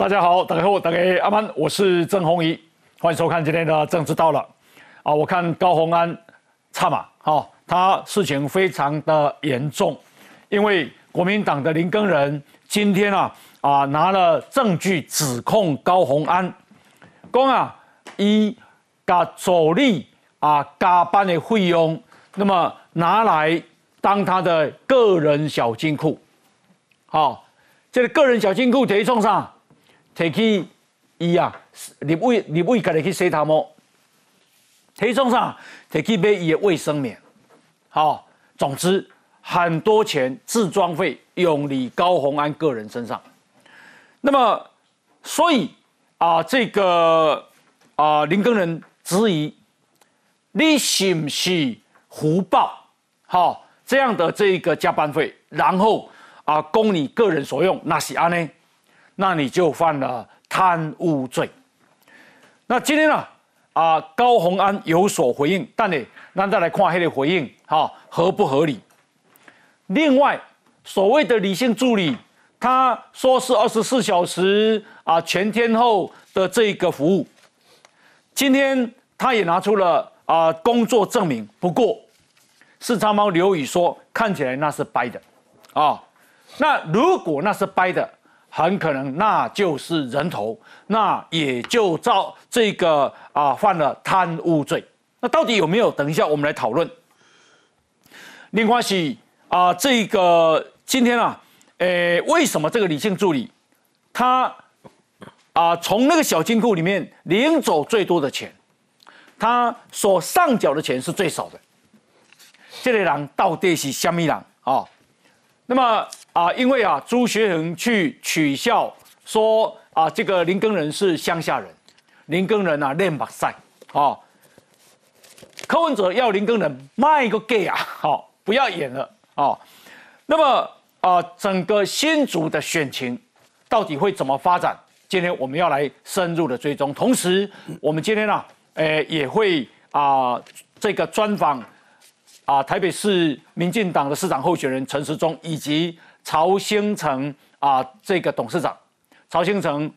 大家好，大家好，大家阿曼，我是郑红怡，欢迎收看今天的政治到了。啊，我看高鸿安差嘛，好，他事情非常的严重，因为国民党的林根人今天啊啊拿了证据指控高鸿安，讲啊以加助理啊加班的费用，那么拿来当他的个人小金库，好。这个个人小金库等于送啥？提去伊啊，立委立委家己去洗头毛，提创啥？提去买伊的卫生棉。好，总之很多钱自装费用李高鸿安个人身上。那么，所以啊，这个啊林根人质疑你是不是胡报？好，这样的这个加班费，然后。啊，供你个人所用，那是安呢？那你就犯了贪污罪。那今天呢？啊，高鸿安有所回应，但呢，那再来看他的回应，哈，合不合理？另外，所谓的理性助理，他说是二十四小时啊，全天候的这个服务。今天他也拿出了啊工作证明，不过四长毛刘宇说，看起来那是掰的，啊。那如果那是掰的，很可能那就是人头，那也就照这个啊犯了贪污罪。那到底有没有？等一下我们来讨论。另外是啊，这个今天啊，诶，为什么这个李姓助理他啊从那个小金库里面领走最多的钱，他所上缴的钱是最少的？这类人到底是什么人啊？那么。啊，因为啊，朱学恒去取笑说啊，这个林根人是乡下人，林根人啊练马赛啊，柯文哲要林根人卖个 gay 啊，好，不要演了啊。那么啊，整个新竹的选情到底会怎么发展？今天我们要来深入的追踪，同时我们今天呢，诶，也会啊这个专访啊台北市民进党的市长候选人陈时中以及。曹兴诚啊，这个董事长，曹兴诚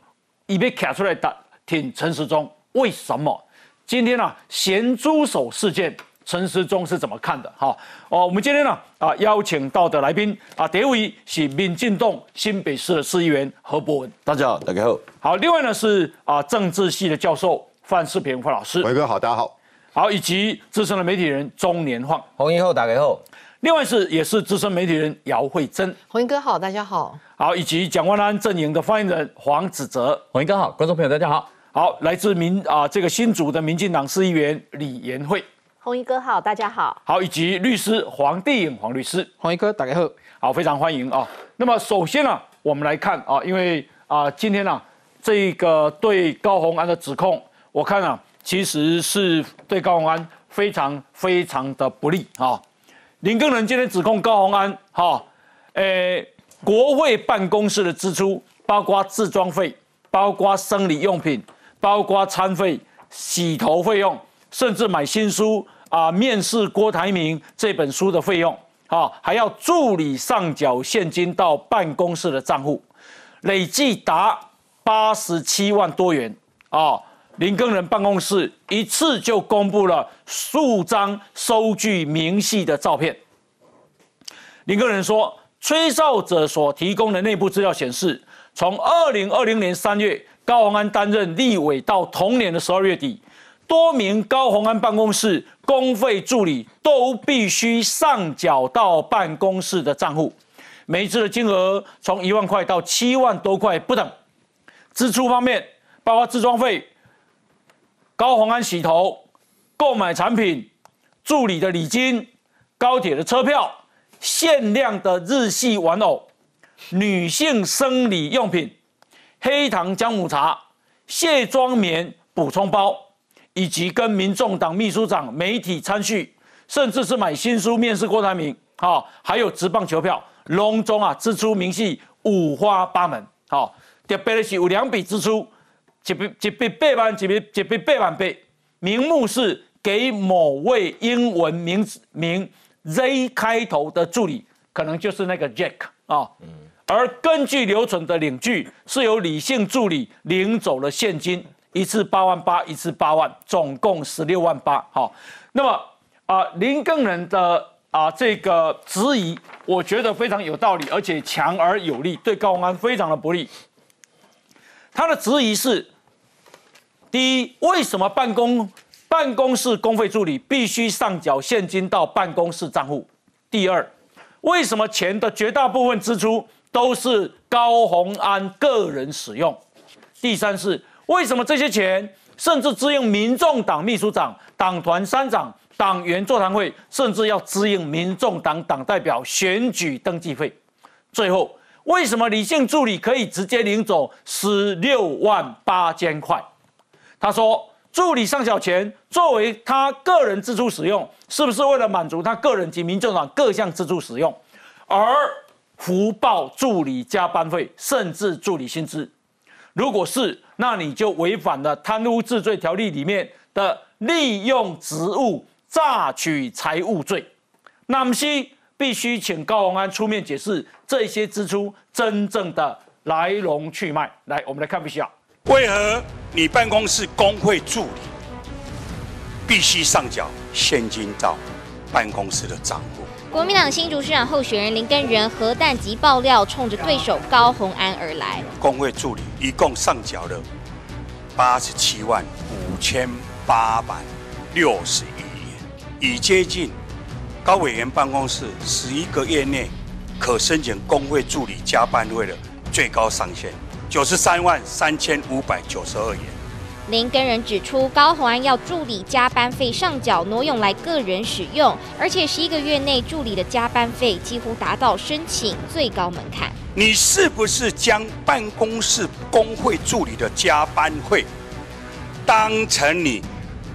已被卡出来打挺陈时中，为什么？今天呢，咸猪手事件，陈时中是怎么看的？哈哦，我们今天呢啊邀请到的来宾啊，第一位是民进党新北市的市议员何伯文，大家好，大家好。好，另外呢是啊政治系的教授范世平范老师，伟哥好，大家好。好，以及资深的媒体人中年晃，红衣后打给后。另外是也是资深媒体人姚慧珍，红衣哥好，大家好，好，以及蒋万安阵营的发言人黄子哲，红衣哥好，观众朋友大家好，好，来自民啊这个新竹的民进党市议员李延慧，红衣哥好，大家好，好，以及律师黄帝颖黄律师，红衣哥打给后，好，非常欢迎啊。那么首先呢，我们来看啊，因为啊今天呢这个对高红安的指控，我看啊其实是对高鸿安非常非常的不利啊。林根人今天指控高鸿安，哈，诶，国会办公室的支出，包括自装费，包括生理用品，包括餐费、洗头费用，甚至买新书啊，面试郭台铭这本书的费用，啊，还要助理上缴现金到办公室的账户，累计达八十七万多元，啊。林根人办公室一次就公布了数张收据明细的照片。林根人说，吹哨者所提供的内部资料显示，从二零二零年三月高鸿安担任立委到同年的十二月底，多名高鸿安办公室公费助理都必须上缴到办公室的账户，每次的金额从一万块到七万多块不等。支出方面，包括自装费。高鸿安洗头、购买产品、助理的礼金、高铁的车票、限量的日系玩偶、女性生理用品、黑糖姜母茶、卸妆棉补充包，以及跟民众党秘书长媒体参叙，甚至是买新书面试郭台铭，好，还有直棒球票，隆重啊，支出明细五花八门，好，特别的是有两笔支出。一笔一笔八万，一笔一笔八万八，名目是给某位英文名字名 Z 开头的助理，可能就是那个 Jack 啊，而根据留存的领据，是由李姓助理领走了现金，一次八万八，一次八万，总共十六万八。好，那么啊，林更人的啊这个质疑，我觉得非常有道理，而且强而有力，对高安非常的不利。他的质疑是：第一，为什么办公办公室公费助理必须上缴现金到办公室账户？第二，为什么钱的绝大部分支出都是高鸿安个人使用？第三是为什么这些钱甚至支应民众党秘书长、党团三长、党员座谈会，甚至要支应民众党党代表选举登记费？最后。为什么李姓助理可以直接领走十六万八千块？他说，助理上缴钱作为他个人支出使用，是不是为了满足他个人及民众党各项支出使用？而福报助理加班费，甚至助理薪资，如果是，那你就违反了贪污治罪条例里面的利用职务榨取财物罪。那么西。必须请高鸿安出面解释这些支出真正的来龙去脉。来，我们来看一下，为何你办公室工会助理必须上缴现金到办公室的账户？国民党新竹市长候选人林根仁核弹级爆料，冲着对手高鸿安而来。工会助理一共上缴了八十七万五千八百六十一元，已接近。高委员办公室十一个月内可申请工会助理加班费的最高上限九十三万三千五百九十二元。林根人指出，高鸿安要助理加班费上缴挪用来个人使用，而且十一个月内助理的加班费几乎达到申请最高门槛。你是不是将办公室工会助理的加班费当成你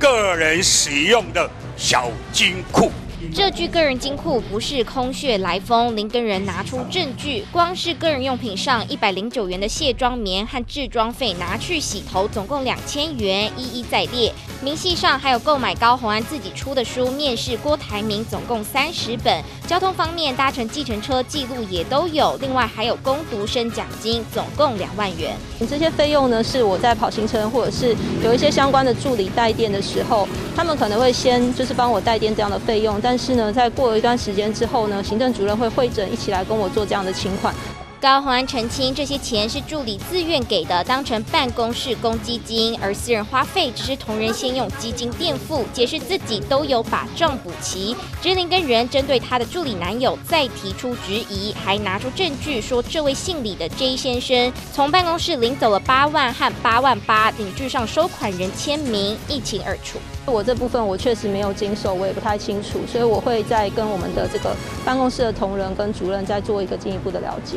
个人使用的小金库？这具个人金库不是空穴来风，林根人拿出证据，光是个人用品上一百零九元的卸妆棉和制装费拿去洗头，总共两千元，一一在列。明细上还有购买高鸿安自己出的书，面试郭台铭，总共三十本。交通方面搭乘计程车记录也都有，另外还有攻读生奖金，总共两万元。这些费用呢，是我在跑行程或者是有一些相关的助理带电的时候，他们可能会先就是帮我带电这样的费用。但是呢，在过了一段时间之后呢，行政主任会会诊，一起来跟我做这样的请款。高鸿安澄清，这些钱是助理自愿给的，当成办公室公积金，而私人花费只是同仁先用基金垫付，解释自己都有把账补齐。知林跟人针对他的助理男友再提出质疑，还拿出证据说，这位姓李的 J 先生从办公室领走了八万和八万八，领据上收款人签名一清二楚。我这部分我确实没有经手，我也不太清楚，所以我会再跟我们的这个办公室的同仁跟主任再做一个进一步的了解。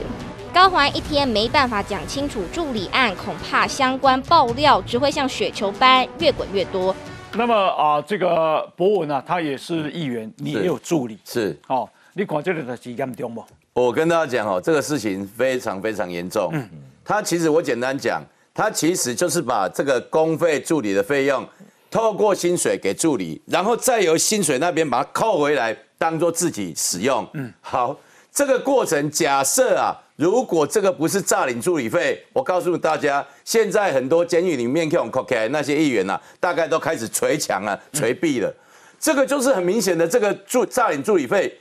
高环一天没办法讲清楚助理案，恐怕相关爆料只会像雪球般越滚越多。那么啊，这个博文啊，他也是议员，你也有助理，是哦，你管这个的是严重不？我跟大家讲哦，这个事情非常非常严重。嗯，他其实我简单讲，他其实就是把这个公费助理的费用。透过薪水给助理，然后再由薪水那边把它扣回来，当做自己使用。嗯，好，这个过程假设啊，如果这个不是诈领助理费，我告诉大家，现在很多监狱里面用 cocaine 那些议员呐，大概都开始捶墙啊、捶壁了。这个就是很明显的这个助诈领助理费。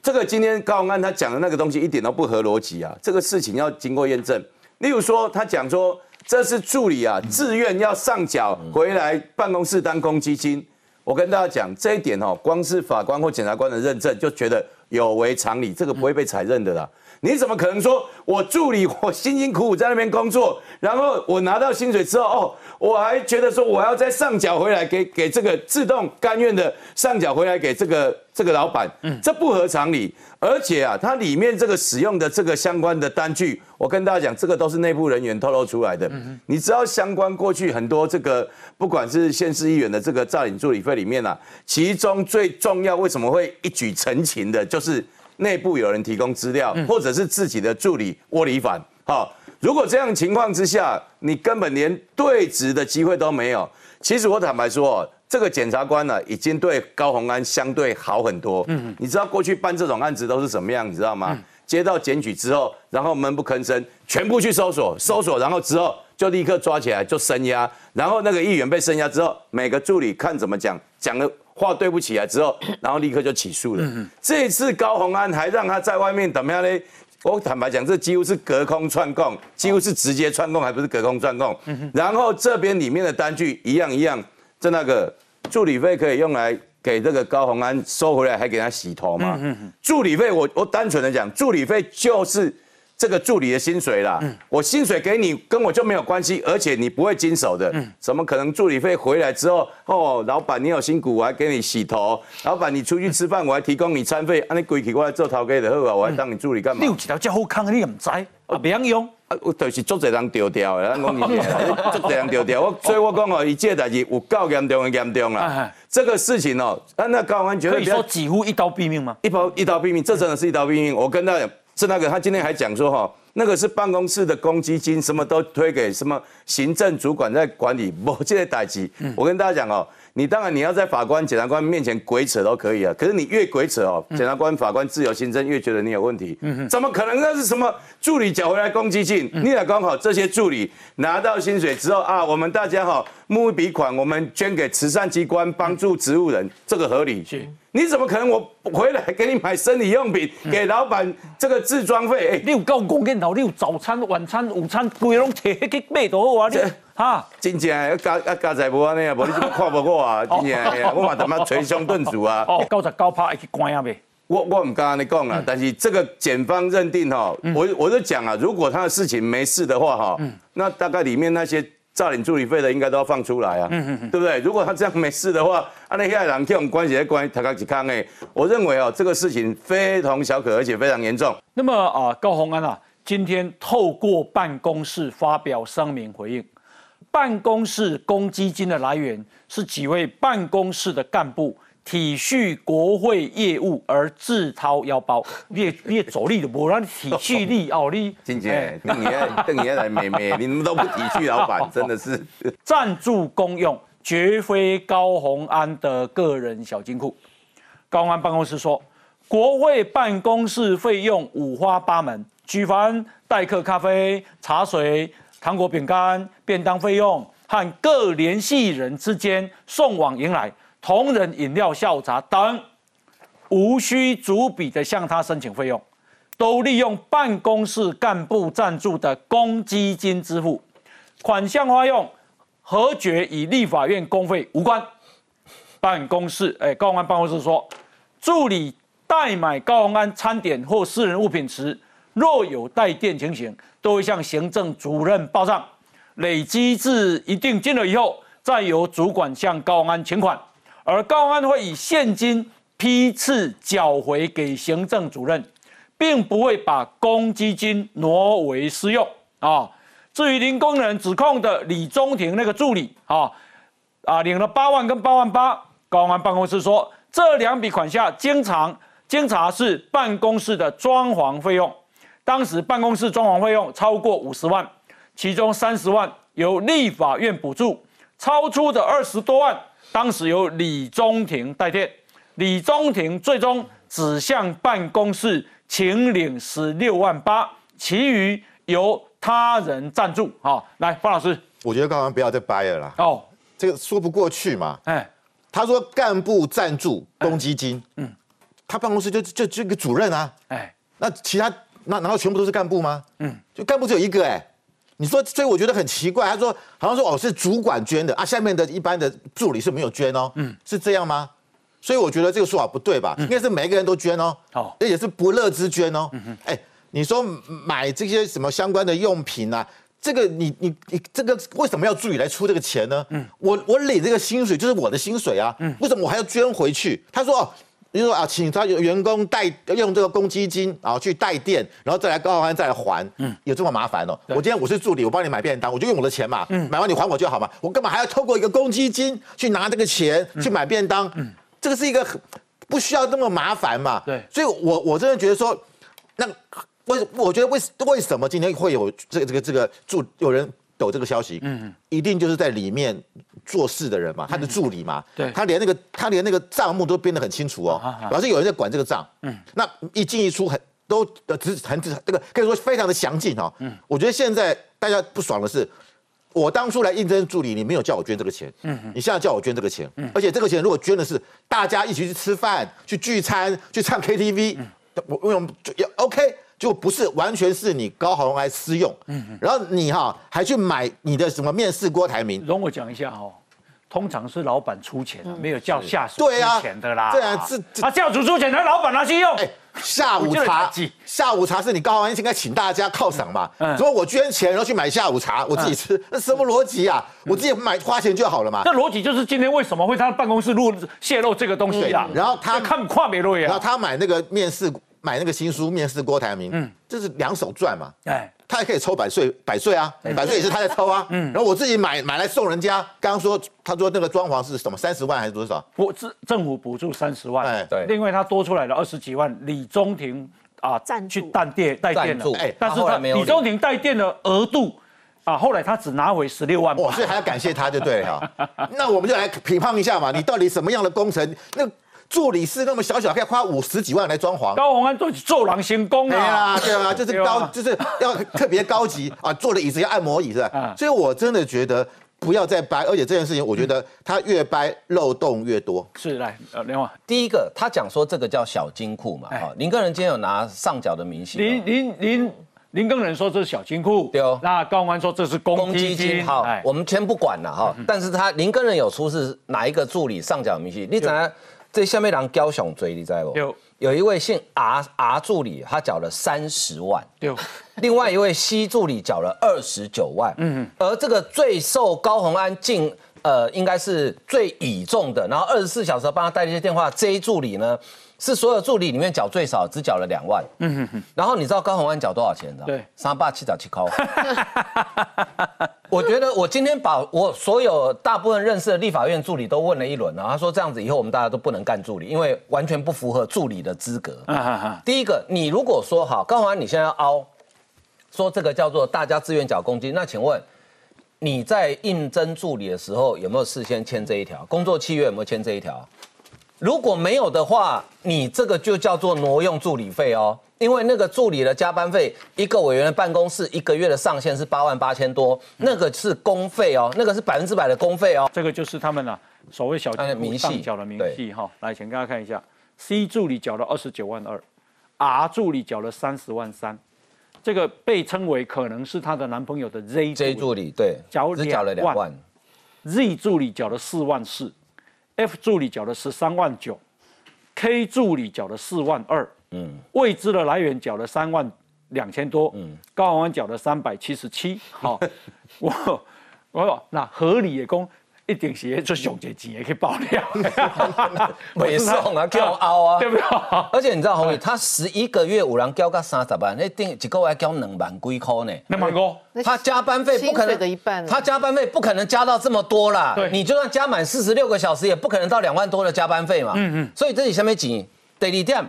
这个今天高安他讲的那个东西一点都不合逻辑啊，这个事情要经过验证。例如说，他讲说。这是助理啊，自愿要上缴回来办公室当公积金。我跟大家讲这一点哦，光是法官或检察官的认证就觉得有违常理，这个不会被采认的啦。你怎么可能说我助理我辛辛苦苦在那边工作，然后我拿到薪水之后哦，我还觉得说我要再上缴回来给给这个自动甘愿的上缴回来给这个这个老板，嗯，这不合常理。而且啊，它里面这个使用的这个相关的单据，我跟大家讲，这个都是内部人员透露出来的。嗯你知道相关过去很多这个，不管是县市议员的这个诈领助理费里面啊，其中最重要为什么会一举成情的，就是内部有人提供资料，或者是自己的助理窝里反。好，如果这样情况之下，你根本连对质的机会都没有。其实我坦白说。这个检察官呢，已经对高鸿安相对好很多。嗯，你知道过去办这种案子都是什么样？你知道吗？接到检举之后，然后闷不吭声，全部去搜索，搜索，然后之后就立刻抓起来就声押，然后那个议员被声押之后，每个助理看怎么讲，讲了话对不起来之后，然后立刻就起诉了。这次高鸿安还让他在外面怎么样呢？我坦白讲，这几乎是隔空串供，几乎是直接串供，还不是隔空串供。然后这边里面的单据一样一样，这那个助理费可以用来给这个高鸿安收回来，还给他洗头嘛？助理费，我我单纯的讲，助理费就是这个助理的薪水啦。我薪水给你，跟我就没有关系，而且你不会经手的。怎么可能助理费回来之后，哦，老板你有辛苦，我还给你洗头；老板你出去吃饭，我还提供你餐费。啊，你归去我来做头家就好啊，我还当你助理干嘛你？有一条这好康，你也唔知，啊，袂晓用。啊，我就是足侪人丢掉的，咱讲你 足侪人丢掉。我所以我讲哦，伊这个代志有够严重的严重哎哎啦。这个事情哦，啊，那高安绝可以说几乎一刀毙命吗？一刀一刀毙命，这真的是一刀毙命。我跟他讲，是那个他今天还讲说哈，那个是办公室的公积金，什么都推给什么行政主管在管理，我这些代志。我跟大家讲哦。你当然你要在法官、检察官面前鬼扯都可以啊，可是你越鬼扯哦，检察官、法官自由行政越觉得你有问题。怎么可能？那是什么助理缴回来公积金？你也刚好这些助理拿到薪水之后啊，我们大家哈募一笔款，我们捐给慈善机关，帮助植物人，这个合理。是你怎么可能我回来给你买生理用品，给老板这个自装费？哎、你有够讲见头，你有早餐、晚餐、午餐，规拢摕迄去买都好啊！你哈，真正的家啊家财无安尼啊，无你怎么看无我啊？真正的，我嘛他妈捶胸顿足啊！哦，九十九趴会去关啊呗。我我唔敢你讲啊，但是这个检方认定哈，我我就讲啊，如果他的事情没事的话哈，那大概里面那些诈领助理费的应该都要放出来啊，对不对？如果他这样没事的话，啊那些人这种关系在关他刚几康哎，我认为哦这个事情非同小可，而且非常严重。那么啊，高鸿安啊，今天透过办公室发表声明回应，办公室公积金的来源是几位办公室的干部体恤国会业务而自掏腰包，你也你也走力的无让你体恤力 哦，你金哎姐，邓爷邓爷来妹妹，你们都不体恤老板，真的是。赞助公用，绝非高鸿安的个人小金库。高鸿安办公室说，国会办公室费用五花八门，举凡代客咖啡、茶水、糖果、饼干、便当费用和各联系人之间送往迎来、同仁饮料、下午茶等，无需逐笔的向他申请费用，都利用办公室干部赞助的公积金支付，款项花用核决与立法院公费无关。办公室，哎，高安办公室说，助理代买高安餐点或私人物品时，若有带电情形，都会向行政主任报账，累积至一定金额以后，再由主管向高安请款，而高安会以现金批次缴回给行政主任，并不会把公积金挪为私用啊。至于林工人指控的李中庭那个助理啊，啊领了八万跟八万八，高安办公室说这两笔款项经常经查是办公室的装潢费用，当时办公室装潢费用超过五十万，其中三十万由立法院补助，超出的二十多万当时由李中庭代垫，李中庭最终只向办公室请领十六万八，其余由他人赞助。好、来方老师，我觉得刚刚不要再掰了啦，哦，这个说不过去嘛。哎，他说干部赞助公积金，嗯，他办公室就就就一个主任啊，哎，那其他那难道全部都是干部吗？嗯，就干部只有一个哎、你说，所以我觉得很奇怪。他说好像说哦是主管捐的啊，下面的一般的助理是没有捐哦，嗯，是这样吗？所以我觉得这个说法不对吧？应该是每一个人都捐哦，好而且是不乐之捐哦。哎，你说买这些什么相关的用品啊？这个你你你这个为什么要助理来出这个钱呢？嗯，我我领这个薪水就是我的薪水啊，嗯，为什么我还要捐回去？他说哦，你说啊，请他员工代用这个公积金啊去代垫，然后再来高安再来还，嗯，有这么麻烦哦？我今天我是助理，我帮你买便当，我就用我的钱嘛，嗯，买完你还我就好嘛，我干嘛还要透过一个公积金去拿这个钱去买便当？嗯，这个是一个很不需要那么麻烦嘛，对。所以我我真的觉得说，那为我觉得为为什么今天会有这个这个这个助有人抖这个消息？嗯，一定就是在里面做事的人嘛，他的助理嘛，对他连那个他连那个账目都编得很清楚哦啊啊，表示有人在管这个账。嗯，那一进一出很。都呃只很只这个可以说非常的详尽哈。嗯，我觉得现在大家不爽的是。我当初来应征助理，你没有叫我捐这个钱，嗯，你现在叫我捐这个钱，嗯，而且这个钱如果捐的是大家一起去吃饭、去聚餐、去唱 KTV，嗯我为什么就要 OK？就不是完全是你高豪来私用，嗯，然后你哈还去买你的什么面试郭台铭，容我讲一下哦。通常是老板出钱，没有叫下属出钱的啦。对啊，是啊，教主出钱，那老板拿去用。下午茶，下午茶是你高安应该请大家犒赏嘛？如果我捐钱然后去买下午茶，我自己吃，那什么逻辑啊？我自己买花钱就好了嘛。那逻辑就是今天为什么会他办公室录泄露这个东西啊？然后他看跨美路呀，然后他买那个面试。买那个新书面试郭台铭，嗯，这是两手赚嘛，哎，他也可以抽百岁，百岁啊，百岁也是他在抽啊，嗯，然后我自己买买来送人家，刚刚说他说那个装潢是什么三十万还是多少？我，政政府补助三十万，哎，对，另外他多出来了二十几万，李中庭啊去淡电带电了，哎，但是他李中庭带电的额度啊，后来他只拿回十六万，哇，所以还要感谢他就对了，那我们就来评判一下嘛，你到底什么样的工程？那？助理是那么小小，可以花五十几万来装潢。高鸿安做做狼行宫啊，对啊，就是高，就是要特别高级啊，坐的椅子要按摩椅是吧？所以我真的觉得不要再掰，而且这件事情，我觉得他越掰漏洞越多。是来，呃，另外第一个，他讲说这个叫小金库嘛，哈，林根人今天有拿上缴的明细。林林林林根人说这是小金库，对哦。那高鸿安说这是公积金，好，我们先不管了哈。但是他林根人有出示哪一个助理上缴明细？你怎样？这下面人交上追，你知不？有有一位姓 R R 助理，他缴了三十万。有另外一位 C 助理缴了二十九万。嗯而这个最受高宏安敬，呃，应该是最倚重的，然后二十四小时帮他带这些电话，J 助理呢？是所有助理里面缴最少，只缴了两万。嗯哼哼。然后你知道高鸿安缴多少钱的？对，三八七找七扣。我觉得我今天把我所有大部分认识的立法院助理都问了一轮了。他说这样子以后我们大家都不能干助理，因为完全不符合助理的资格。第一个，你如果说好高鸿安，你现在要凹，说这个叫做大家自愿缴公积，那请问你在应征助理的时候有没有事先签这一条工作契约？有没有签这一条？如果没有的话，你这个就叫做挪用助理费哦，因为那个助理的加班费，一个委员的办公室一个月的上限是八万八千多，那个是公费哦，那个是百分之百的公费哦。这个就是他们啊，所谓小金库上缴的明细哈。来，请大家看一下，C 助理缴了二十九万二，R 助理缴了三十万三，这个被称为可能是她的男朋友的 Z Z 助理对，缴缴了两万，Z 助理缴了四万四。F 助理缴了十三万九，K 助理缴了四万二，嗯，未知的来源缴了三万两千多，嗯，高宏安缴了三百七十七，好，我我那合理的工。一定是做上节钱也可以爆料，没送啊，叫凹啊，对不对？而且你知道红宇，他十一个月五人交个三十万，那定一个月交两万几块呢？两万多，他加班费不可能的一半，他加班费不可能加到这么多啦。对，你就算加满四十六个小时，也不可能到两万多的加班费嘛。嗯嗯。所以这里下面几 daily 店，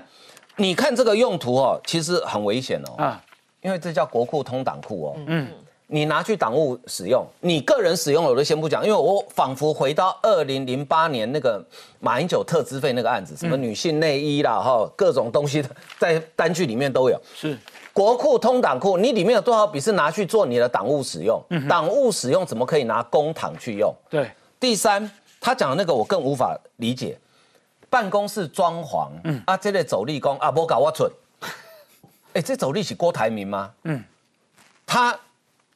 你看这个用途哦，其实很危险哦。啊，因为这叫国库通党库哦。嗯。你拿去党务使用，你个人使用我都先不讲，因为我仿佛回到二零零八年那个马英九特资费那个案子，什么女性内衣啦，哈，各种东西在单据里面都有。是国库通党库，你里面有多少笔是拿去做你的党务使用？党务使用怎么可以拿公帑去用？对。第三，他讲的那个我更无法理解，办公室装潢，嗯啊，这类走立工啊，不搞我蠢。哎，这走立是郭台铭吗？嗯，他。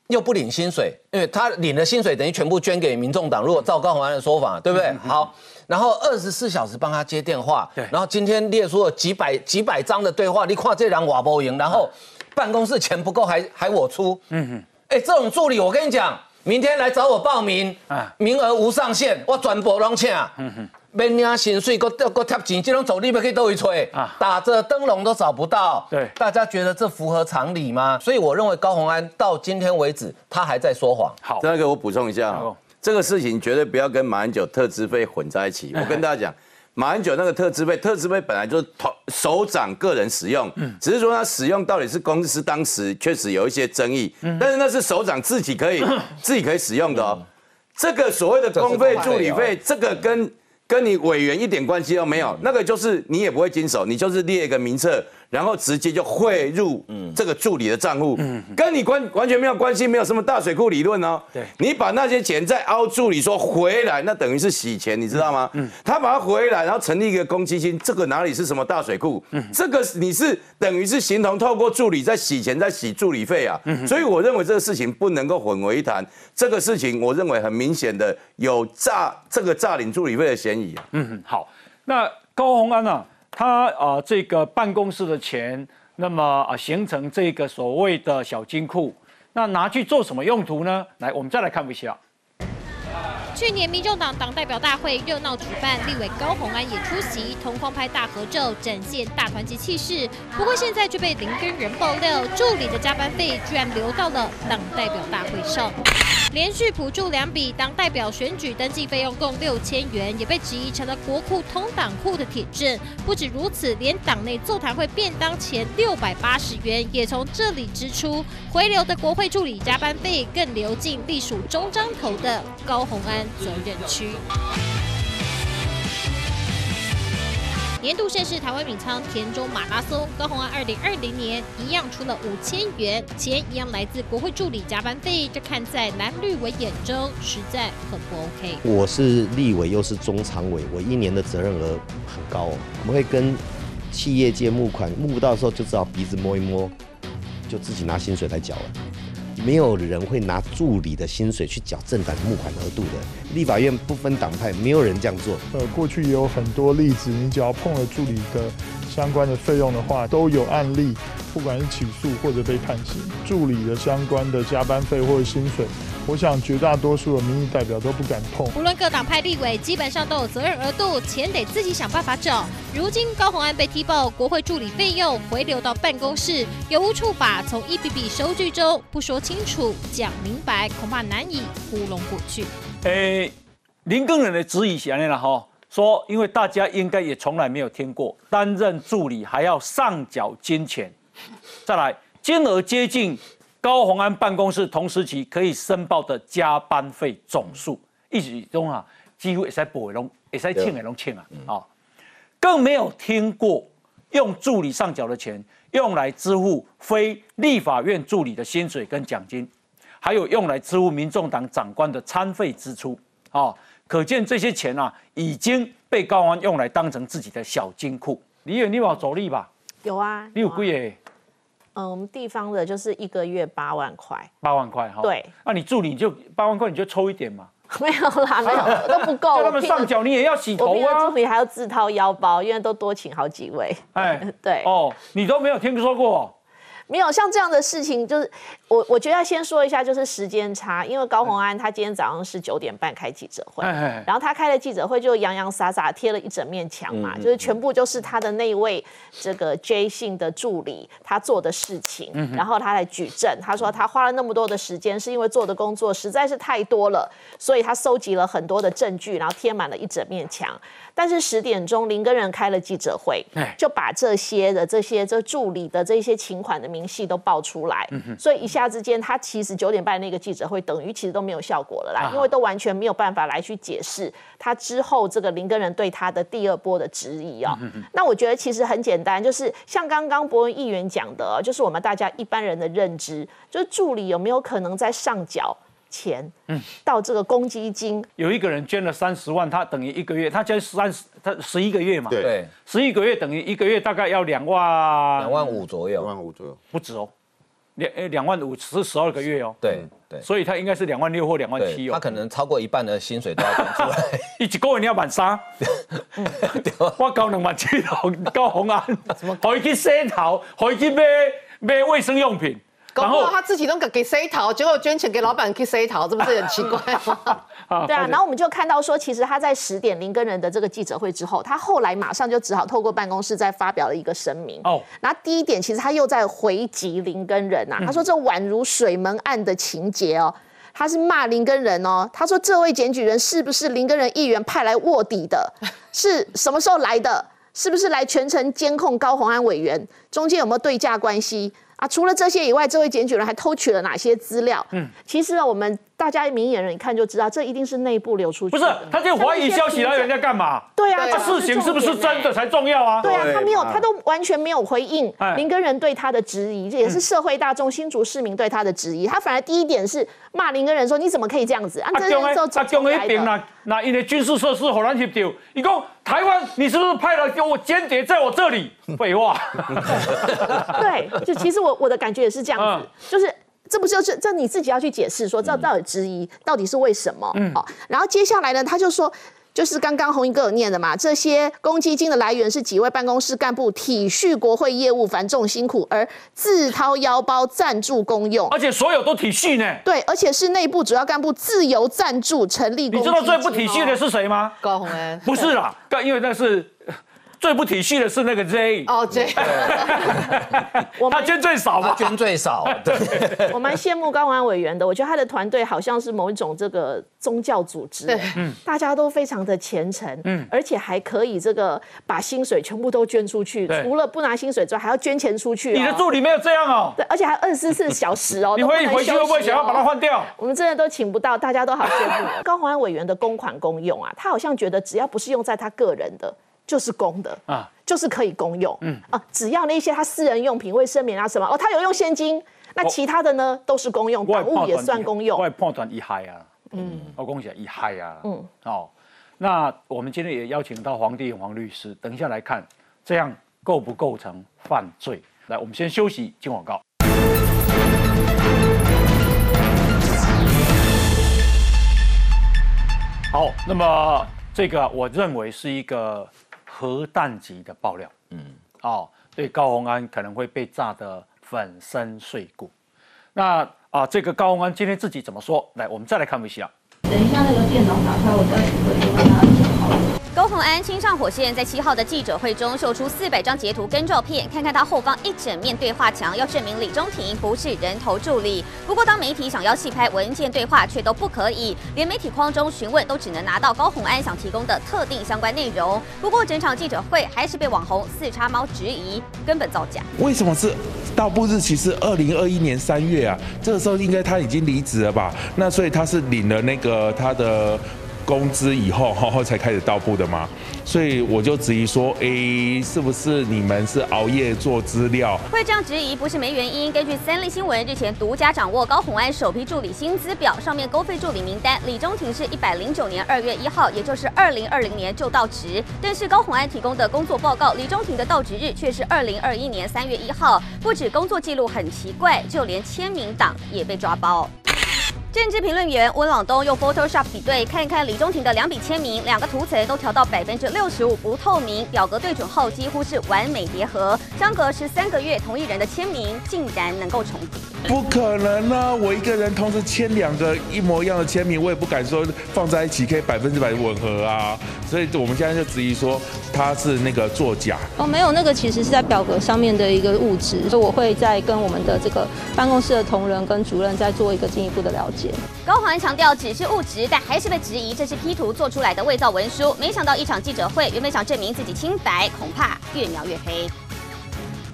又不领薪水，因为他领了薪水等于全部捐给民众党。如果照高鸿安的说法，对不对？好，然后二十四小时帮他接电话，对。然后今天列出了几百几百张的对话，你看这两瓦波赢，然后办公室钱不够还还我出，嗯哼。哎，这种助理我跟你讲，明天来找我报名，啊，名额无上限，我全部拢请，嗯哼。免领薪水，搁搁贴钱，这种走你们可以都去吹啊！打着灯笼都找不到，对，大家觉得这符合常理吗？所以我认为高鸿安到今天为止，他还在说谎。好，这个我补充一下，这个事情绝对不要跟马英九特资费混在一起。我跟大家讲，马英九那个特资费，特资费本来就是头首长个人使用，嗯，只是说他使用到底是公司当时确实有一些争议，嗯，但是那是首长自己可以自己可以使用的哦。这个所谓的公费助理费，这个跟跟你委员一点关系都没有，那个就是你也不会经手，你就是列一个名册，然后直接就汇入这个助理的账户，跟你关完全没有关系，没有什么大水库理论哦。对你把那些钱再凹助理说回来，那等于是洗钱，你知道吗？嗯他把它回来，然后成立一个公积金，这个哪里是什么大水库？嗯这个你是等于是形同透过助理在洗钱，在洗助理费啊。所以我认为这个事情不能够混为一谈。这个事情我认为很明显的有诈这个诈领助理费的嫌疑啊。嗯，好，那高鸿安呢、他啊、呃这个办公室的钱，那么啊、形成这个所谓的小金库，那拿去做什么用途呢？来，我们再来看一下。去年民众党党代表大会热闹举办，立委高虹安也出席，同框拍大合照，展现大团结气势。不过现在却被林根人爆料，助理的加班费居然流到了党代表大会上。连续补助两笔，党代表选举登记费用共六千元，也被质疑成了国库通党库的铁证。不止如此，连党内座谈会便当前六百八十元也从这里支出，回流的国会助理加班费更流进隶属中彰投的高虹安责任区。年度盛事台湾闽仓田中马拉松，高虹安二零二零年一样出了五千元，钱一样来自国会助理加班费，这看在蓝绿委眼中实在很不 OK。我是立委，又是中常委，我一年的责任额很高哦。我们会跟企业界募款，募不到的时候就只好鼻子摸一摸，就自己拿薪水来缴了。没有人会拿助理的薪水去缴政党募款额度的。立法院不分党派，没有人这样做。呃，过去也有很多例子，你只要碰了助理的相关的费用的话，都有案例，不管是起诉或者被判刑，助理的相关的加班费或者薪水，我想绝大多数的民意代表都不敢碰。无论各党派立委，基本上都有责任额度，钱得自己想办法找。如今高虹安被踢爆国会助理费用回流到办公室，有无处罚从一笔笔收据中不说清楚、讲明白，恐怕难以糊弄过去。诶，林更人的质疑是安尼啦哈，说因为大家应该也从来没有听过担任助理还要上缴金钱，再来金额接近高鸿安办公室同时期可以申报的加班费总数，一直中啊几乎会使补的拢，会使请的拢请啊啊，更没有听过用助理上缴的钱用来支付非立法院助理的薪水跟奖金。还有用来支付民众党长官的餐费支出，啊，可见这些钱啊已经被高安用来当成自己的小金库。李远，你有走力吧？有啊，你有啊贵耶，嗯，我们地方的就是一个月八万块，八万块哈。对，那你助理就八万块，你就抽一点嘛，没有啦，没有都不够。叫他们上脚，你也要洗头我聘的助啊。理还要自掏腰包，因为都多请好几位。哎，对，哦，你都没有听说过，没有像这样的事情，就是我我觉得要先说一下，就是时间差，因为高虹安他今天早上是九点半开记者会，然后他开了记者会就洋洋洒洒贴了一整面墙嘛，就是全部就是他的那一位这个 J 姓的助理他做的事情，然后他来举证，他说他花了那么多的时间，是因为做的工作实在是太多了，所以他收集了很多的证据，然后贴满了一整面墙。但是十点钟林根人开了记者会哎，就把这些的这些这助理的这些请款的明细都爆出来，所以一下之间，他其实九点半那个记者会等于其实都没有效果了啦，因为都完全没有办法来去解释他之后这个林根人对他的第二波的质疑哦。那我觉得其实很简单，就是像刚刚博文议员讲的哦，就是我们大家一般人的认知，就是助理有没有可能在上缴钱，嗯。到这个公积金。有一个人捐了三十万，他等于一个月，他捐三十，他十一个月嘛，对。对，十一个月等于一个月大概要两万，两万五左右。两右。万五左右。不止哦，两呃两万五是十二个月哦，对对。所以他应该是两万六或两万七，哦。他可能超过一半的薪水都要拿出来。一一个月你要满三，我交两万七头高红安，可以去洗头，可以去买买卫生用品，搞不好他自己都给塞桃，结果捐钱给老板去塞桃，这不是很奇怪吗？啊对啊，然后我们就看到说，其实他在十点林根人的这个记者会之后，他后来马上就只好透过办公室再发表了一个声明。哦哦，然后第一点，其实他又在回击林根人啊，他说这宛如水门案的情节哦。他是骂林根人哦，他说这位检举人是不是林根人议员派来卧底的？是什么时候来的？是不是来全程监控高鸿安委员？中间有没有对价关系？啊，除了这些以外，这位检举人还偷取了哪些资料？嗯，其实呢，我们大家明眼人一看就知道，这一定是内部流出去不。是，他这个怀疑消息来源在干嘛？对啊，这事情是不是真的才重要啊？对啊，他没有，他都完全没有回应哎林根人对他的质疑，这也是社会大众、新竹市民对他的质疑。他反而第一点是骂林根人说：“你怎么可以这样子？”啊，这中的啊中的出来的。一边那那因为军事设施好难协调，你讲台湾你是不是派了给我间谍在我这里？废话，对，就其实我我的感觉也是这样嗯子，就是。这不就是这你自己要去解释说这到底质疑到底是为什么？嗯好，然后接下来呢，他就说。就是刚刚红英哥有念的嘛，这些公积金的来源是几位办公室干部体恤国会业务繁重辛苦，而自掏腰包赞助公用。而且所有都体恤呢。对，而且是内部主要干部自由赞助成立。你知道最不体恤的是谁吗？高红安不是啦，因为那是最不体恤的是那个 J，哦，，J。他捐最少嘛。捐最少，对，我蛮羡慕高虹安委员的，我觉得他的团队好像是某一种这个宗教组织，对。嗯，大家都非常的虔诚，嗯，而且还可以这个把薪水全部都捐出去，除了不拿薪水之外，还要捐钱出去、哦。你的助理没有这样哦，对，而且还二十四小时哦，你都不能回回去会不会想要把它哦换掉？我们真的都请不到，大家都好羡慕。高宏安委员的公款公用啊，他好像觉得只要不是用在他个人的，就是公的啊啊，就是可以公用。嗯啊，只要那些他私人用品、卫生棉啊什么，哦，他有用现金，那其他的呢都是公用，我党务也算公用我。也判断一嗨啊，嗯，我恭喜一嗨啊，嗯，哦，那我们今天也邀请到黄帝黄律师，等一下来看这样构不构成犯罪？来，我们先休息，进广告。好，那么这个我认为是一个核弹级的爆料，嗯，哦，对高鸿安可能会被炸得粉身碎骨。那啊，这个高鸿安今天自己怎么说？来，我们再来看一下。等一下那个电脑打开，我再回头跟大家讲好了。高虹安亲上火线，在七号的记者会中秀出四百张截图跟照片，看看他后方一整面对话墙，要证明李中庭不是人头助理。不过，当媒体想要细拍文件对话，却都不可以，连媒体框中询问都只能拿到高虹安想提供的特定相关内容。不过，整场记者会还是被网红四叉猫质疑根本造假。为什么是到步日期是二零二一年三月啊？这个时候应该他已经离职了吧？那所以他是领了那个他的工资以后，然后才开始到步的吗？所以我就质疑说，诶，是不是你们是熬夜做资料？会这样质疑不是没原因。根据三立新闻日前独家掌握高虹安首批助理薪资表，上面公费助理名单，李中庭是一百零九年二月一号，也就是二零二零年就到职。但是高虹安提供的工作报告，李中庭的到职日却是二零二一年三月一号。不止工作记录很奇怪，就连签名档也被抓包。政治评论员温朗东用 Photoshop 比对，看一看李中庭的两笔签名，两个图层都调到百分之六十五不透明，表格对准后几乎是完美叠合，相隔十三个月，同一人的签名竟然能够重叠。不可能啊！我一个人同时签两个一模一样的签名，我也不敢说放在一起可以百分之百吻合啊。所以我们现在就质疑说他是那个作假。哦，没有，那个其实是在表格上面的一个物质，所以我会再跟我们的这个办公室的同仁跟主任再做一个进一步的了解。高环强调只是物质，但还是被质疑这是 P 图做出来的伪造文书。没想到一场记者会，原本想证明自己清白，恐怕越描越黑。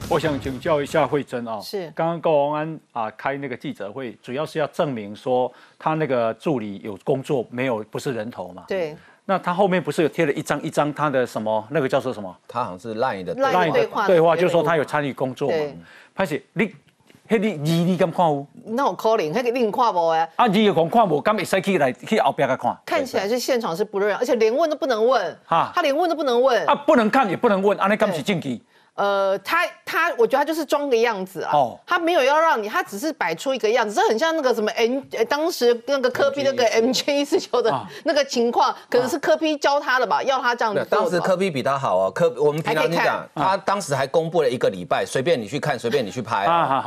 我想请教一下慧珍啊，是刚刚高王安啊开那个记者会，主要是要证明说他那个助理有工作，没有不是人头嘛。对，那他后面不是有贴了一张一张他的什么那个叫做什么他好像是 Line 的 Line 赖对话对话，就说他有参与工作嘛对。拍摄你，迄你二你敢看有？那种可能，那个另看无哎，啊，二个讲看无，敢会使去来去后边甲看？看起来是现场是不认，而且连问都不能问，哈他连问都不能问啊，。不能看也不能问，安尼敢是证据？呃，他他，我觉得他就是装个样子啊，哦他没有要让你，他只是摆出一个样子，这很像那个什么 M，呃当时那个科比那个 M J 一四九的啊 那个情况，可能是科比教他的吧，要他这样子当时科比比他好啊，科我们平常还可以看他当时还公布了一个礼拜，随便你去看，随便你去拍。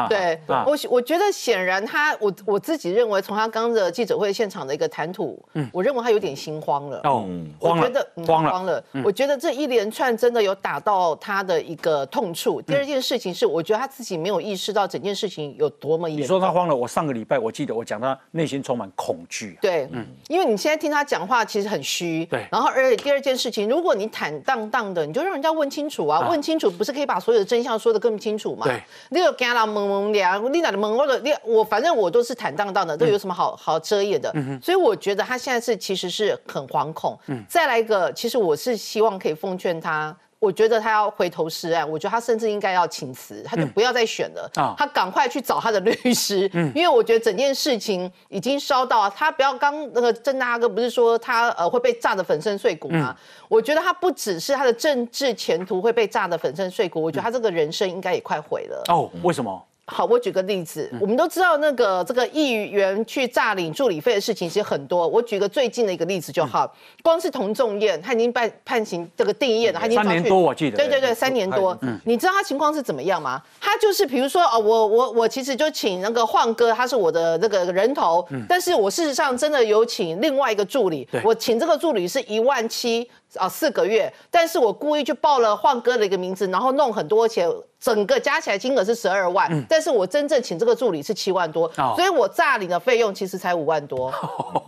对，啊我我觉得显然他，我我自己认为，从他刚的记者会现场的一个谈吐，我认为他有点心慌了。哦，我慌了觉得嗯慌了慌了。我觉得这一连串真的有打到他的一个个痛处。第二件事情是，我觉得他自己没有意识到整件事情有多么严重。你说他慌了，我上个礼拜我记得我讲他内心充满恐惧。对，嗯，因为你现在听他讲话其实很虚。对。然后，而且第二件事情，如果你坦荡荡的，你就让人家问清楚啊，问清楚不是可以把所有的真相说得更清楚吗？对。你有跟他蒙蒙俩，你哪的蒙或者你我反正我都是坦荡荡的，都有什么好好遮掩的？所以我觉得他现在是其实是很惶恐。嗯。再来一个，其实我是希望可以奉劝他。我觉得他要回头是岸，我觉得他甚至应该要请辞，他就不要再选了。啊，他赶快去找他的律师，嗯，因为我觉得整件事情已经烧到他不要刚那个郑大哥不是说他呃会被炸得粉身碎骨吗？我觉得他不只是他的政治前途会被炸得粉身碎骨，我觉得他这个人生应该也快毁了。哦，为什么？好，我举个例子，我们都知道那个这个议员去诈领助理费的事情其实很多。我举个最近的一个例子就好，光是童仲彦，他已经判判刑这个定谳了，他已经三年多，我记得。对对对，三年多。嗯，你知道他情况是怎么样吗？他就是比如说哦，我我我其实就请那个晃哥，他是我的那个人头，但是我事实上真的有请另外一个助理，我请这个助理是一万七。啊，四个月，但是我故意去报了换哥的一个名字，然后弄很多钱，整个加起来金额是十二万，但是我真正请这个助理是七万多，所以我诈领的费用其实才五万多，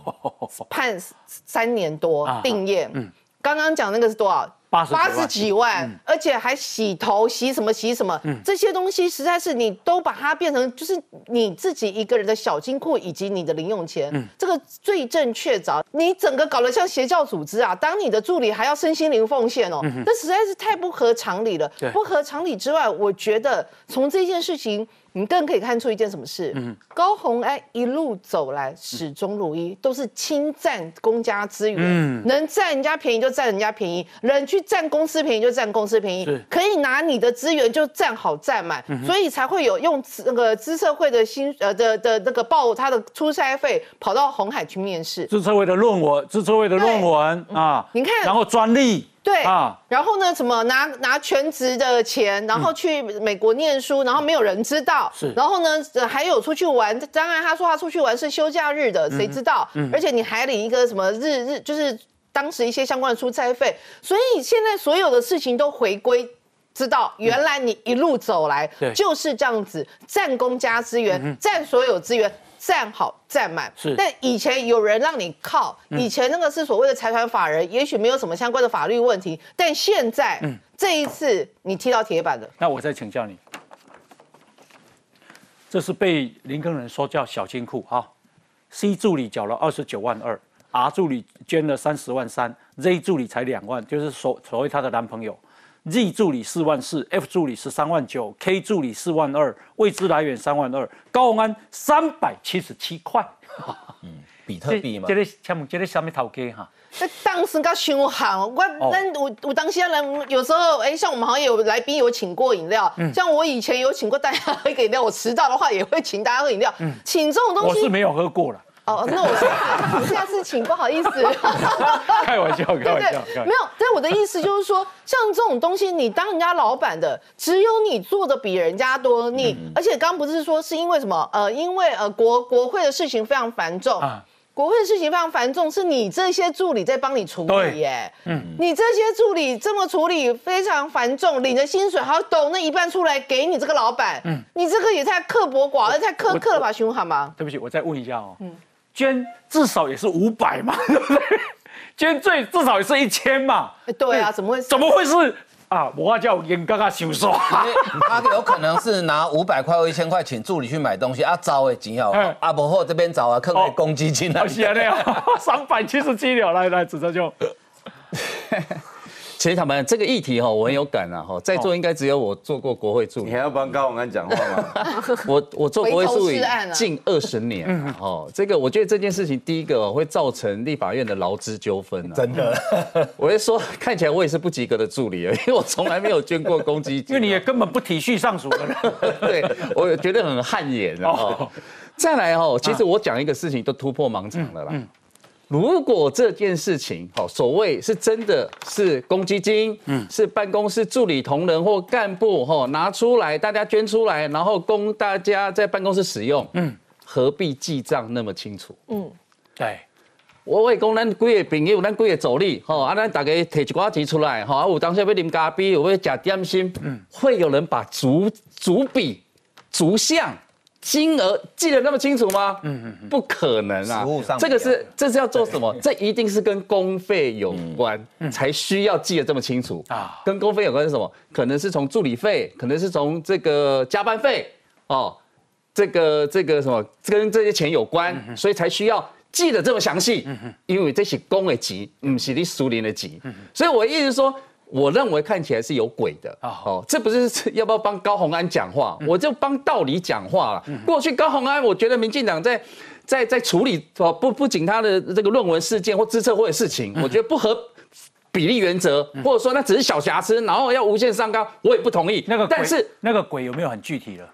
判三年多定谳。刚刚讲那个是多少？八十几万，而且还洗头、洗什么、洗什么，这些东西实在是你都把它变成就是你自己一个人的小金库以及你的零用钱，这个罪证确凿，你整个搞得像邪教组织啊！当你的助理还要身心灵奉献哦，这实在是太不合常理了。不合常理之外，我觉得从这件事情。你更可以看出一件什么事？嗯。高红安一路走来始终如一，都是侵占公家资源，能占人家便宜就占人家便宜，人去占公司便宜就占公司便宜，可以拿你的资源就占好占满，所以才会有用那个资策会的薪呃的的那个报他的出差费跑到红海去面试，资策会的论文，资策会的论文啊，你看，然后专利。对啊，然后呢？怎么拿拿全职的钱，然后去美国念书，然后没有人知道。是，然后呢？还有出去玩，当然他说他出去玩是休假日的，谁知道？嗯，而且你还领一个什么日日，就是当时一些相关的出差费。所以现在所有的事情都回归，知道原来你一路走来就是这样子，占公家资源，占所有资源。站好站满。是，但以前有人让你靠，以前那个是所谓的财团法人，也许没有什么相关的法律问题，但现在，嗯，这一次你踢到铁板了。那我再请教你，这是被林根人说叫小金库啊，C 助理缴了二十九万二，R 助理捐了三十万三，Z 助理才两万，就是所所谓他的男朋友。Z 助理四万四，F 助理十三万九，K 助理四万二，未知来源三万二，高宏安三百七十七块。嗯，比特币嘛。这个请问这个什么头家哈？那当时刚凶悍，我那我我当下人有时候哎，像我们好像有来宾有请过饮料，像我以前有请过大家喝饮料，我迟到的话也会请大家喝饮料。嗯请这种东西，我是没有喝过了。哦，那 我下次请，不好意思。开玩笑，开玩笑，没有。但我的意思就是说，像这种东西，你当人家老板的，只有你做的比人家多。你而且刚不是说是因为什么？呃，因为呃国国会的事情非常繁重啊。国会的事情非常繁重，是你这些助理在帮你处理耶。嗯，你这些助理这么处理非常繁重，领的薪水还要抖那一半出来给你这个老板。嗯，你这个也太刻薄寡恩，太苛刻了吧，熊好吗？对不起，我再问一下哦。嗯。捐至少也是五百嘛，对不对？捐最至少也是一千嘛。对啊，怎么会？怎么会是啊？我叫严刚刚收说，他有可能是拿五百块或一千块请助理去买东西啊，找的钱要啊，伯后这边找啊，坑给公积金啊。是啊，那样 三百七十七了，来来，指着就。其实他们这个议题哈，我很有感啊哈，在座应该只有我做过国会助理。你还要帮高永安讲话吗？我我做国会助理近二十年哦，这个我觉得这件事情，第一个会造成立法院的劳资纠纷啊。真的，我会说，看起来我也是不及格的助理，因为我从来没有捐过公积金。因为你也根本不体恤上属的人，对我觉得很汗颜啊。再来哈，其实我讲一个事情都突破盲场了啦。如果这件事情，好，所谓是真的是公积金，嗯，是办公室助理同仁或干部，哈，拿出来大家捐出来，然后供大家在办公室使用，嗯，何必记账那么清楚？嗯，对，我会讲咱几个朋友，咱几个助理，吼，啊，咱大家摕一寡钱出来，吼，啊，有当时要啉咖啡，有要食点心，嗯，会有人把逐逐笔、逐项、金额记得那么清楚吗？嗯嗯，不可能啊这个是这是要做什么？这一定是跟公费有关，才需要记得这么清楚啊。跟公费有关是什么？可能是从助理费，可能是从这个加班费，哦，这个这个什么跟这些钱有关，所以才需要记得这么详细。因为这是公的级，不是你苏联的级。所以我意思是说，我认为看起来是有鬼的。哦，这不是要不要帮高鸿安讲话？我就帮道理讲话了。过去高鸿安，我觉得民进党在在在处理哦不不仅他的这个论文事件或自测会的事情，我觉得不合。比例原则，或者说那只是小瑕疵，然后要无限上纲，我也不同意。那个鬼但是那个鬼有没有很具体了？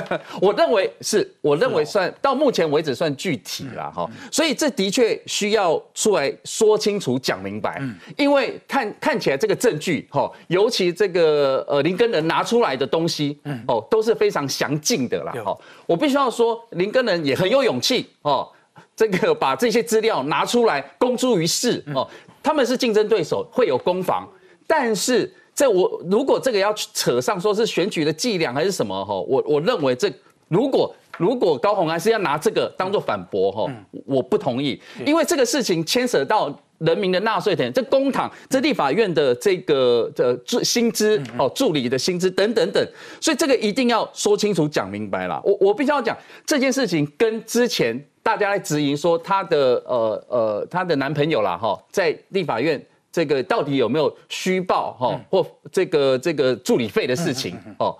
我认为是，我认为算到目前为止算具体了哈，所以这的确需要出来说清楚、讲明白，因为看看起来这个证据哈，尤其这个呃林根人拿出来的东西哦，都是非常详尽的啦哈。我必须要说，林根人也很有勇气哦，这个把这些资料拿出来公诸于世哦，他们是竞争对手，会有攻防，但是。这我如果这个要扯上说是选举的伎俩还是什么哈，我我认为这如果如果高虹安是要拿这个当做反驳哈，我不同意，因为这个事情牵涉到人民的纳税钱，这公帑、这立法院的这个的助薪资哦助理的薪资等等等，所以这个一定要说清楚讲明白了。我我必须要讲这件事情跟之前大家来质疑说她的呃呃她的男朋友啦哈，在立法院。这个到底有没有虚报哈，或这个这个助理费的事情哦？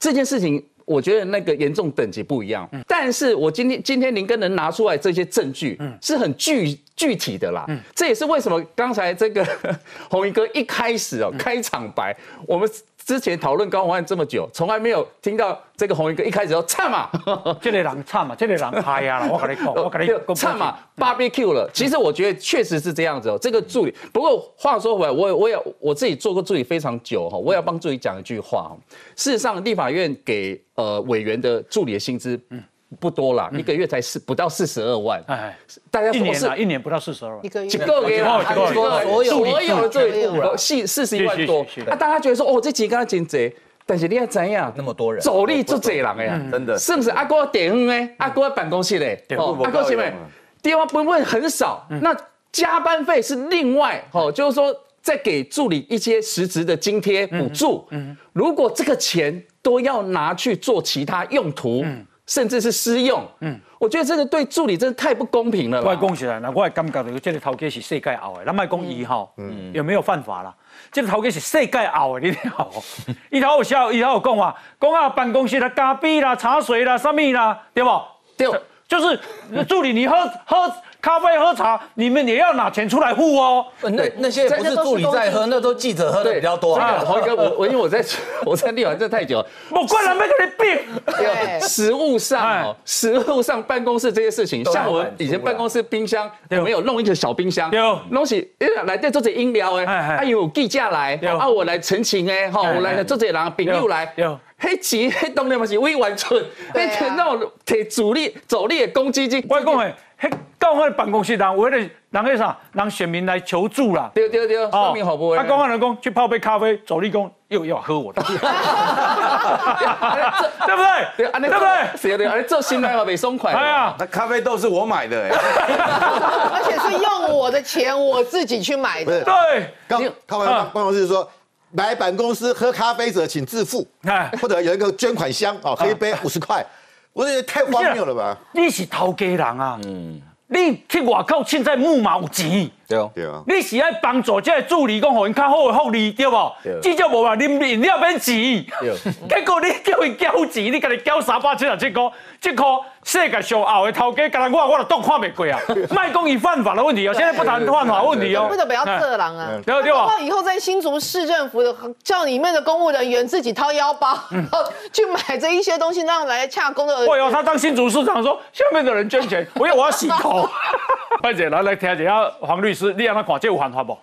这件事情我觉得那个严重等级不一样。但是我今天今天林根能拿出来这些证据，是很具具体的啦。这也是为什么刚才这个 红衣哥一开始哦开场白，我们。之前讨论高洪案这么久，从来没有听到这个红衣哥一开始说唱嘛，这个人唱嘛，这个人嗨呀 了，我跟你讲，我跟你唱嘛，barbecue 了。其实我觉得确实是这样子哦。这个助理，不过话说回来，我我也我自己做过助理非常久哈，我也要帮助理讲一句话。事实上，立法院给呃委员的助理的薪资，嗯。不多了，一个月才四不到四十二万。哎，大家一年啊，一年不到四十二万，一个月。几个给了，所有所有的这一四四十一万多。那大家觉得说，哦，这几个真贼，但是你要怎样？那么多人，走力就贼人哎呀，真的。是不是？阿哥电话呢？阿哥办公室嘞？阿哥前面电话不会很少，那加班费是另外哦，就是说再给助理一些实质的津贴补助。嗯，如果这个钱都要拿去做其他用途。甚至是私用，嗯，我觉得这个对助理真的太不公平了。我讲起来，那我也感觉到这个头家是世界后的，咱卖讲伊吼，嗯，有没有犯法啦？这个头家是世界后的，你听好，伊头有笑，伊头有讲话，讲啊办公室的咖啡啦、茶水啦、什么啦，对不？对，就是助理，你喝喝。咖啡喝茶，你们也要拿钱出来付哦。那那些不是助理在喝，那都记者喝的比较多。黄哥，我我因为我在 我在立法这太久，我关了没给你病。对，实物上哦，实物上办公室这些事情，像我以前办公室冰箱有没有弄一个小冰箱？有，东西来这做者饮料哎，哎有记价来，啊我来澄清哎，哈我来做者人朋友来。黑钱黑当然嘛是未完存，黑钱那种提主力走力的公积金。我讲诶，黑办公室人为了人迄啥，让选民来求助啦。对对对，说明好不？他公安人工去泡杯咖啡，走立功又要喝我的，对不对？对不对？是的，而且这心态嘛没松快。哎呀，那咖啡豆是我买的，而且是用我的钱我自己去买的。对，刚高安办公室说。来本公司喝咖啡者请自付，或者有一个捐款箱哦，喝一杯五十块，我觉得太荒谬了吧？你是偷家人啊？嗯，你去外口凊彩木马有钱？对啊。你是爱帮助这个助理，讲互因较好的福利，对无？至少无话啉饮料免钱。结果你叫伊交钱，你家己交三百七十七块，这块。世界上后的头家，干我我都当看袂过啊！卖公益犯法的问题哦，现在不谈犯法问题哦。为什么不要色狼啊？对对吧？以后在新竹市政府的叫里面的公务人员自己掏腰包，去买这一些东西，让来洽公的。会哦，他当新竹市长说，下面的人捐钱，我要我要洗头。快姐来来听一下黄律师，你让他看这有犯法不？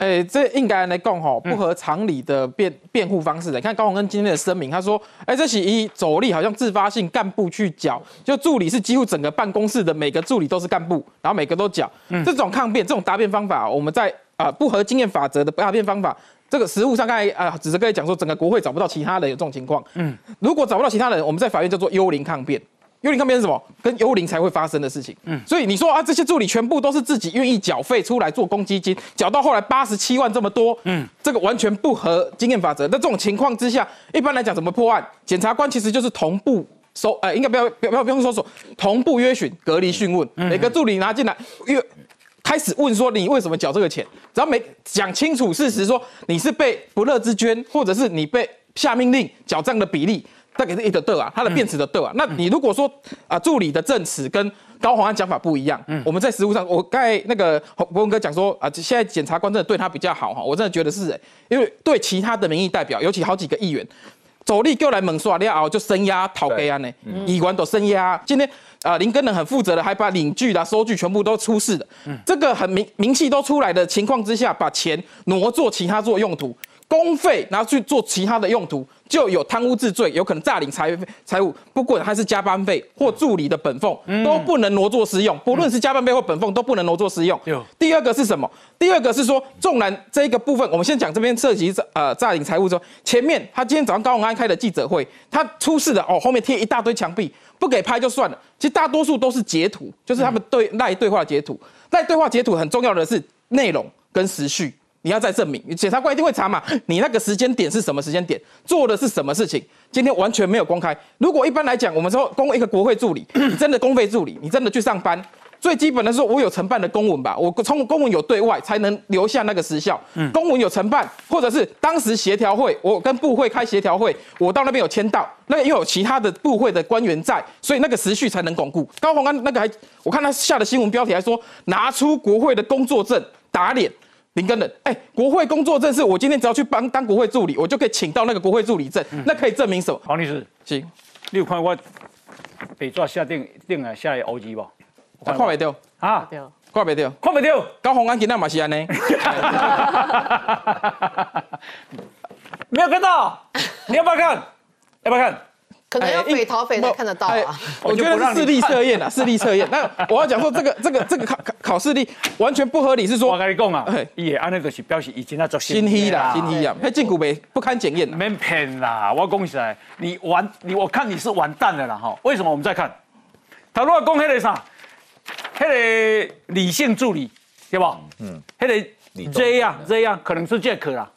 哎，这应该来讲哈，不合常理的辩辩护方式。你看高鸿恩今天的声明，他说，哎，这起一走力好像自发性干部去缴，就助理是几乎整个办公室的每个助理都是干部，然后每个都缴。这种抗辩，这种答辩方法，我们在啊不合经验法则的答辩方法，这个实务上刚才啊，只是跟你讲说，整个国会找不到其他人有这种情况。嗯，如果找不到其他人，我们在法院叫做幽灵抗辩。幽灵抗辩是什么？跟幽灵才会发生的事情。嗯，所以你说啊，这些助理全部都是自己愿意缴费出来做公积金，缴到后来八十七万这么多，嗯，这个完全不合经验法则。那这种情况之下，一般来讲怎么破案？检察官其实就是同步搜，呃，应该不要不要不用搜索，同步约询、隔离讯问，每个助理拿进来约开始问说你为什么缴这个钱，只要没讲清楚事实，说你是被不乐之捐，或者是你被下命令缴账的比例。再给是一的的啊，他的辩词的的啊。那你如果说啊，助理的证词跟高宏安讲法不一样，嗯，我们在实务上，我刚才那个博文哥讲说啊，现在检察官真的对他比较好哈，我真的觉得是，因为对其他的民意代表，尤其好几个议员，走力过来猛刷，你熬就声压讨给安呢，议员都声压。今天啊，林根人很负责的，还把领据啦、收据全部都出示的，这个很名名气都出来的情况之下，把钱挪做其他做用途。公费拿去做其他的用途，就有贪污治罪，有可能诈领财财物。不管他是加班费或助理的本俸，都不能挪作私用。不论是加班费或本俸，都不能挪作私用。第二个是什么？第二个是说，纵然这个部分，我们先讲这边涉及呃诈领财物说，前面他今天早上高永安开的记者会，他出示的哦，后面贴一大堆墙壁，不给拍就算了。其实大多数都是截图，就是他们对赖对话截图。赖对话截图很重要的是内容跟时序。你要再证明，检察官一定会查嘛？你那个时间点是什么时间点？做的是什么事情？今天完全没有公开。如果一般来讲，我们说公一个国会助理，你真的公费助理，你真的去上班，最基本的是我有承办的公文吧？我从公文有对外才能留下那个时效。公文有承办，或者是当时协调会，我跟部会开协调会，我到那边有签到，那又有其他的部会的官员在，所以那个时序才能巩固。高鸿安那个还，我看他下的新闻标题还说拿出国会的工作证打脸。林根人，哎，国会工作证是我今天只要去帮当国会助理，我就可以请到那个国会助理证，那可以证明什么？黄律师，行，你有看我被抓下定定来下来 O G 不？看不到啊，看不到，看不到。高鸿安今天嘛是安尼，没有看到，你要不要看？要不要看？可能要匪逃匪才看得到啊！我觉得是视力测验啊，视力测验。那我要讲说，这个这个这个考考考视力完全不合理，是说我跟你讲啊，也按那个是表示已经在做新黑啦，新黑啊，那禁股呗，不堪检验。没骗啦，我恭喜来，你完你我看你是完蛋了啦哈！为什么？我们再看，他如果讲那个啥，那个理性助理对吧？嗯，那个这样这样可能是借口啦，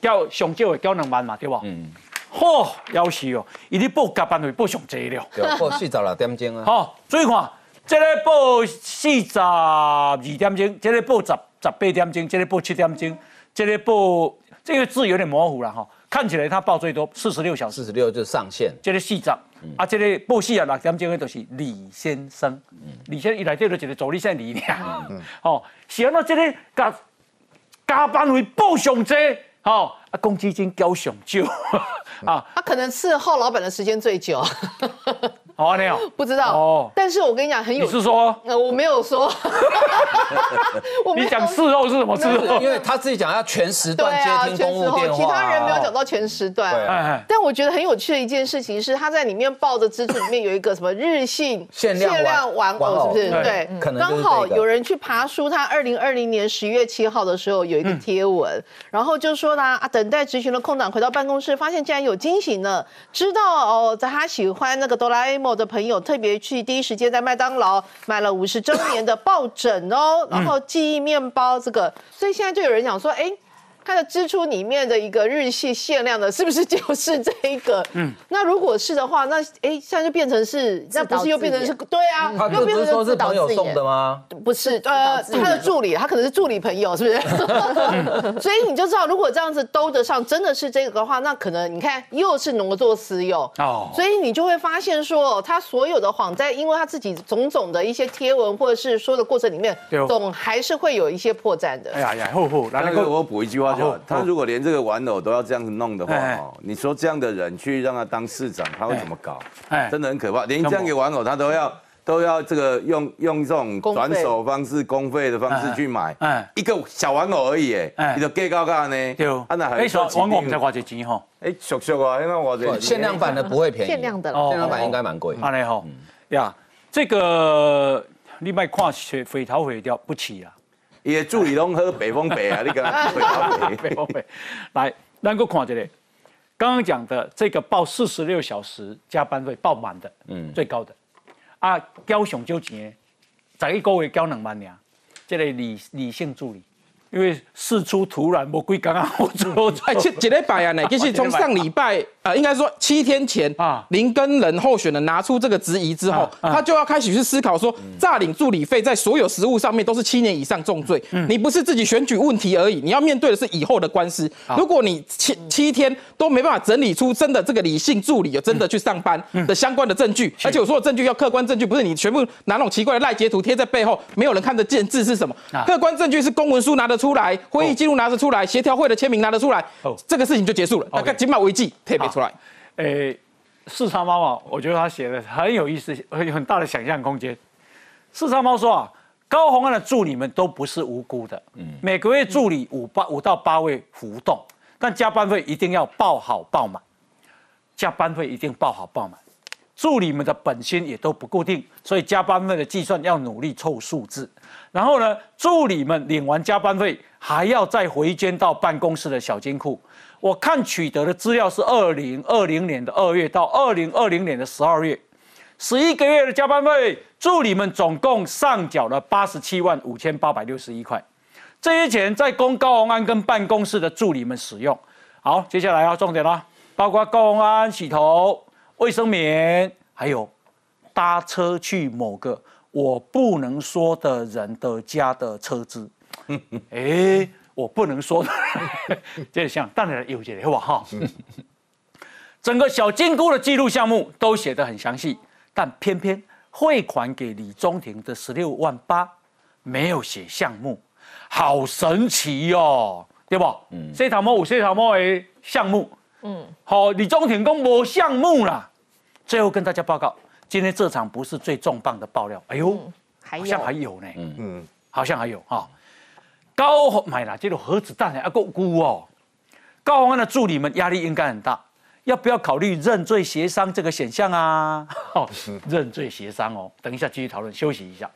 叫上少的交两万嘛对吧？嗯。嚯，夭寿哦！伊咧报加班费报上济了，报四十六点钟啊。好，注意看，这个报四十二点钟，这个报十十八点钟，这个报七点钟，这个报这个字有点模糊了哈。看起来他报最多四十六小时，四十六就是上限。这个四十，啊，这个报四十六点钟的都是李先生，李先生伊来这就一个助理姓李俩，哦，是安怎这个加加班费报上济。好，公积金交上少 啊，他可能伺候老板的时间最久。好，你有不知道？哦，但是我跟你讲，很有。你是说？呃，我没有说。你讲伺候是什么伺候？因为他自己讲要全时段接听公务电话，其他人没有讲到全时段。对。但我觉得很有趣的一件事情是，他在里面抱着蜘蛛里面有一个什么日信限量玩偶，是不是？对。可能刚好有人去爬书，他二零二零年十月七号的时候有一个贴文，然后就说啦啊，等待执行的空档回到办公室，发现竟然有惊喜呢，知道哦，在他喜欢那个哆啦 A 梦。我的朋友特别去第一时间在麦当劳买了五十周年的抱枕哦，然后记忆面包这个，所以现在就有人讲说，哎。它的支出里面的一个日系限量的，是不是就是这一个？嗯，那如果是的话，那哎，现在就变成是，那不是又变成是？对啊，又变成说是朋友送的吗？不是，呃，他的助理，他可能是助理朋友，是不是？所以你就知道，如果这样子兜得上，真的是这个的话，那可能你看又是挪作私用哦。所以你就会发现说，他所有的谎在，因为他自己种种的一些贴文或者是说的过程里面，总还是会有一些破绽的。哎呀呀，吼吼，那个我补一句话。他如果连这个玩偶都要这样子弄的话，哦，你说这样的人去让他当市长，他会怎么搞？哎，真的很可怕。连这样一个玩偶他都要都要这个用用这种转手方式、公费的方式去买，哎。一个小玩偶而已，哎哎，你就计高价呢？对，啊那还哎，说玩偶唔才话，花这钱吼，哎，俗俗啊，因为我这限量版的不会便宜，限量的哦。限量版应该蛮贵。安尼吼。呀，这个你卖看水匪头毁掉不起啊，伊的助理拢喝北风北啊，你跟他北。北风北，来，咱个看一下，刚刚讲的这个报四十六小时加班费报满的，嗯，最高的，啊，交上少钱的，十一个月交两万两，这个理理性助理，因为事出突然，我归刚刚我做，哎，这几礼拜啊 呢，其实从上礼拜呃，应该说七天前啊，林根人候选人拿出这个质疑之后，啊啊。他就要开始去思考说，诈领助理费在所有实务上面都是七年以上重罪。你不是自己选举问题而已，你要面对的是以后的官司。如果你七七天都没办法整理出真的这个理性助理有真的去上班的相关的证据，而且我说的证据要客观证据，不是你全部拿那种奇怪的赖截图贴在背后，没有人看得见字是什么。客观证据是公文书拿得出来，会议记录拿得出来，协调会的签名拿得出来，这个事情就结束了。大概金马危机特别出来。诶，四叉猫啊，我觉得他写的很有意思，很有很大的想象空间。四叉猫说啊，高鸿安的助理们都不是无辜的，每个月助理五八五到八位浮动，但加班费一定要报好报满，加班费一定报好报满。助理们的本薪也都不固定，所以加班费的计算要努力凑数字。然后呢，助理们领完加班费还要再回捐到办公室的小金库。我看取得的资料是二零二零年的二月到二零二零年的十二月，十一个月的加班费，助理们总共上缴了八十七万五千八百六十一块。这些钱在供高鸿安跟办公室的助理们使用。好，接下来要重点啦，包括高鸿安洗头、卫生棉，还有搭车去某个我不能说的人的家的车资。哎，我不能说的，这像当然有些好不好？整个小金库的记录项目都写得很详细，但偏偏汇款给李宗廷的十六万八没有写项目，好神奇哦，对不？嗯，这头毛有这头毛的项目，嗯，好，李宗廷公没项目啦。最后跟大家报告，今天这场不是最重磅的爆料，哎呦，还好像还有呢，嗯嗯，好像还有哈。高鸿买了这种核子弹还够估哦，高鸿安的助理们压力应该很大，要不要考虑认罪协商这个选项啊？哦，认罪协商哦，等一下继续讨论，休息一下。